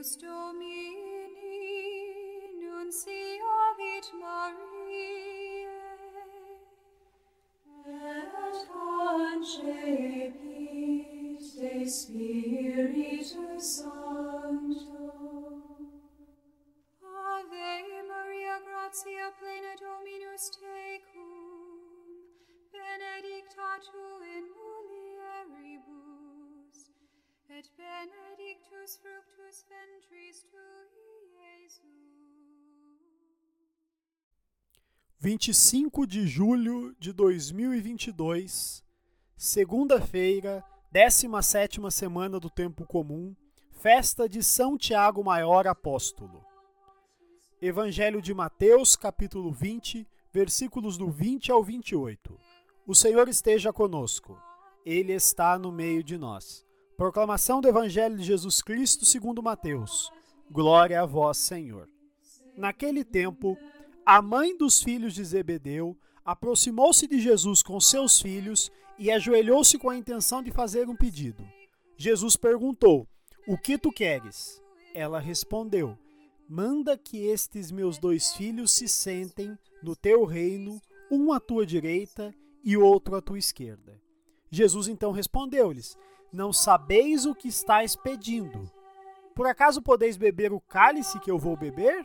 Ejus Domini, nunciavit Mariae, et concepit de Spiritus Sancto. Ave Maria, gratia plena Dominus tecum, benedicta tu in mulieribus, et benedictus fructus ventris 25 de julho de 2022, segunda-feira, 17ª semana do tempo comum, festa de São Tiago Maior Apóstolo. Evangelho de Mateus, capítulo 20, versículos do 20 ao 28. O Senhor esteja conosco. Ele está no meio de nós. Proclamação do Evangelho de Jesus Cristo, segundo Mateus. Glória a vós, Senhor. Naquele tempo, a mãe dos filhos de Zebedeu aproximou-se de Jesus com seus filhos e ajoelhou-se com a intenção de fazer um pedido. Jesus perguntou: O que tu queres? Ela respondeu: Manda que estes meus dois filhos se sentem no teu reino, um à tua direita e outro à tua esquerda. Jesus então respondeu-lhes: Não sabeis o que estáis pedindo. Por acaso podeis beber o cálice que eu vou beber?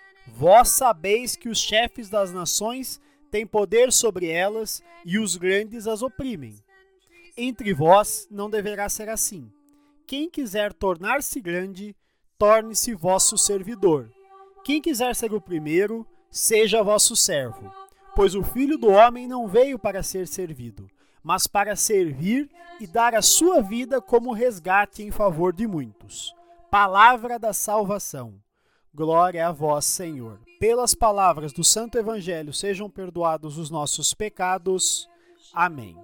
Vós sabeis que os chefes das nações têm poder sobre elas e os grandes as oprimem. Entre vós não deverá ser assim. Quem quiser tornar-se grande, torne-se vosso servidor. Quem quiser ser o primeiro, seja vosso servo. Pois o filho do homem não veio para ser servido, mas para servir e dar a sua vida como resgate em favor de muitos. Palavra da salvação. Glória a vós, Senhor. Pelas palavras do Santo Evangelho sejam perdoados os nossos pecados. Amém.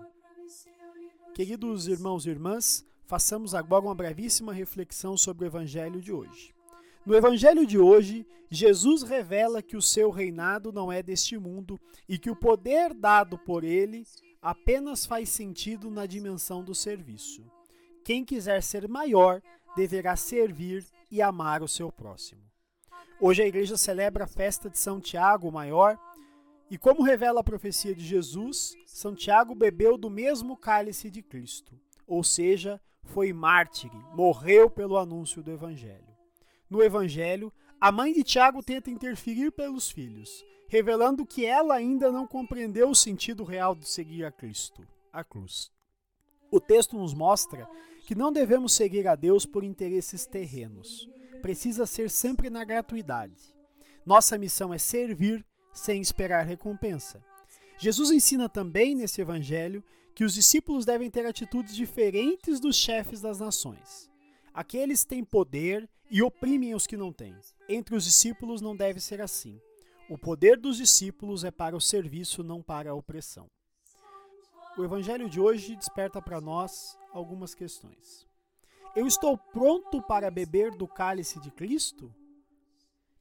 Queridos irmãos e irmãs, façamos agora uma brevíssima reflexão sobre o Evangelho de hoje. No Evangelho de hoje, Jesus revela que o seu reinado não é deste mundo e que o poder dado por ele apenas faz sentido na dimensão do serviço. Quem quiser ser maior deverá servir e amar o seu próximo. Hoje a igreja celebra a festa de São Tiago Maior, e como revela a profecia de Jesus, São Tiago bebeu do mesmo cálice de Cristo, ou seja, foi mártir, morreu pelo anúncio do evangelho. No evangelho, a mãe de Tiago tenta interferir pelos filhos, revelando que ela ainda não compreendeu o sentido real de seguir a Cristo, a cruz. O texto nos mostra que não devemos seguir a Deus por interesses terrenos precisa ser sempre na gratuidade. Nossa missão é servir sem esperar recompensa. Jesus ensina também nesse evangelho que os discípulos devem ter atitudes diferentes dos chefes das nações. Aqueles têm poder e oprimem os que não têm. Entre os discípulos não deve ser assim. O poder dos discípulos é para o serviço, não para a opressão. O evangelho de hoje desperta para nós algumas questões. Eu estou pronto para beber do cálice de Cristo?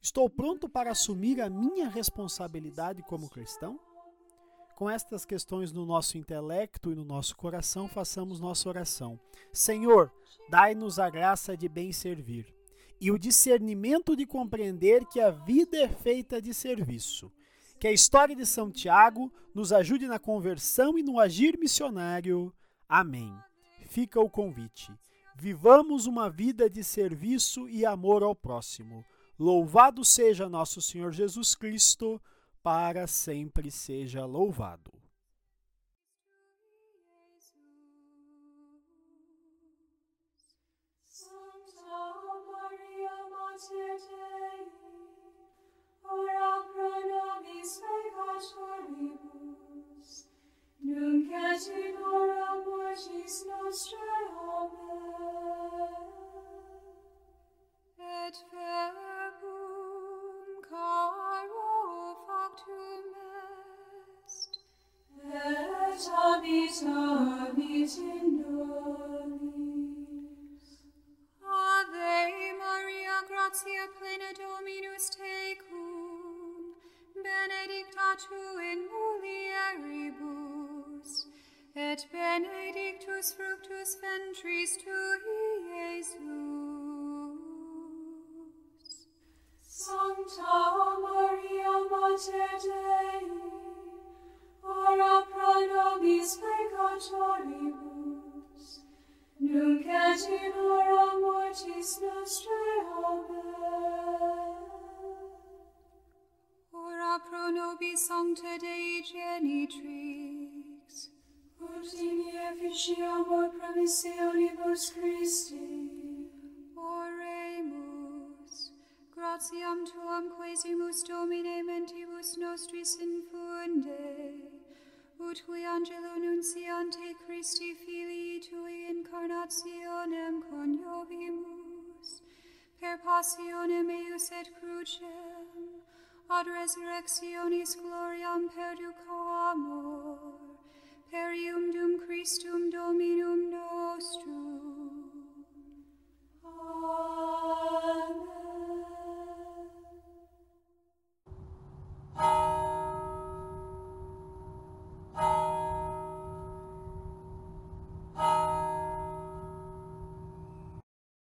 Estou pronto para assumir a minha responsabilidade como cristão? Com estas questões no nosso intelecto e no nosso coração, façamos nossa oração. Senhor, dai-nos a graça de bem servir e o discernimento de compreender que a vida é feita de serviço. Que a história de São Tiago nos ajude na conversão e no agir missionário. Amém. Fica o convite. Vivamos uma vida de serviço e amor ao próximo. Louvado seja nosso Senhor Jesus Cristo, para sempre seja louvado. Et habitavit in nobis. Ave Maria, gratia plena Dominus tecum, benedicta tu in mulieribus, et benedictus fructus ventris tui, Iesus. Sancta Maria, Mater Dei, ora pro nobis peccatoribus, nunc et in hora mortis nostrae. Amen. Ora pro nobis Sancta Dei Genitrix, ut in efficiamur promissionibus Christi. Oremus, gratiam tuam quesimus Domine mentibus nostris infunde, ut qui angelo nunciante Christi filii tui incarnationem coniovimus, per passionem eius et crucem, ad resurrectionis gloriam perducamur, per ium dum Christum Dominum nostrum. Amen.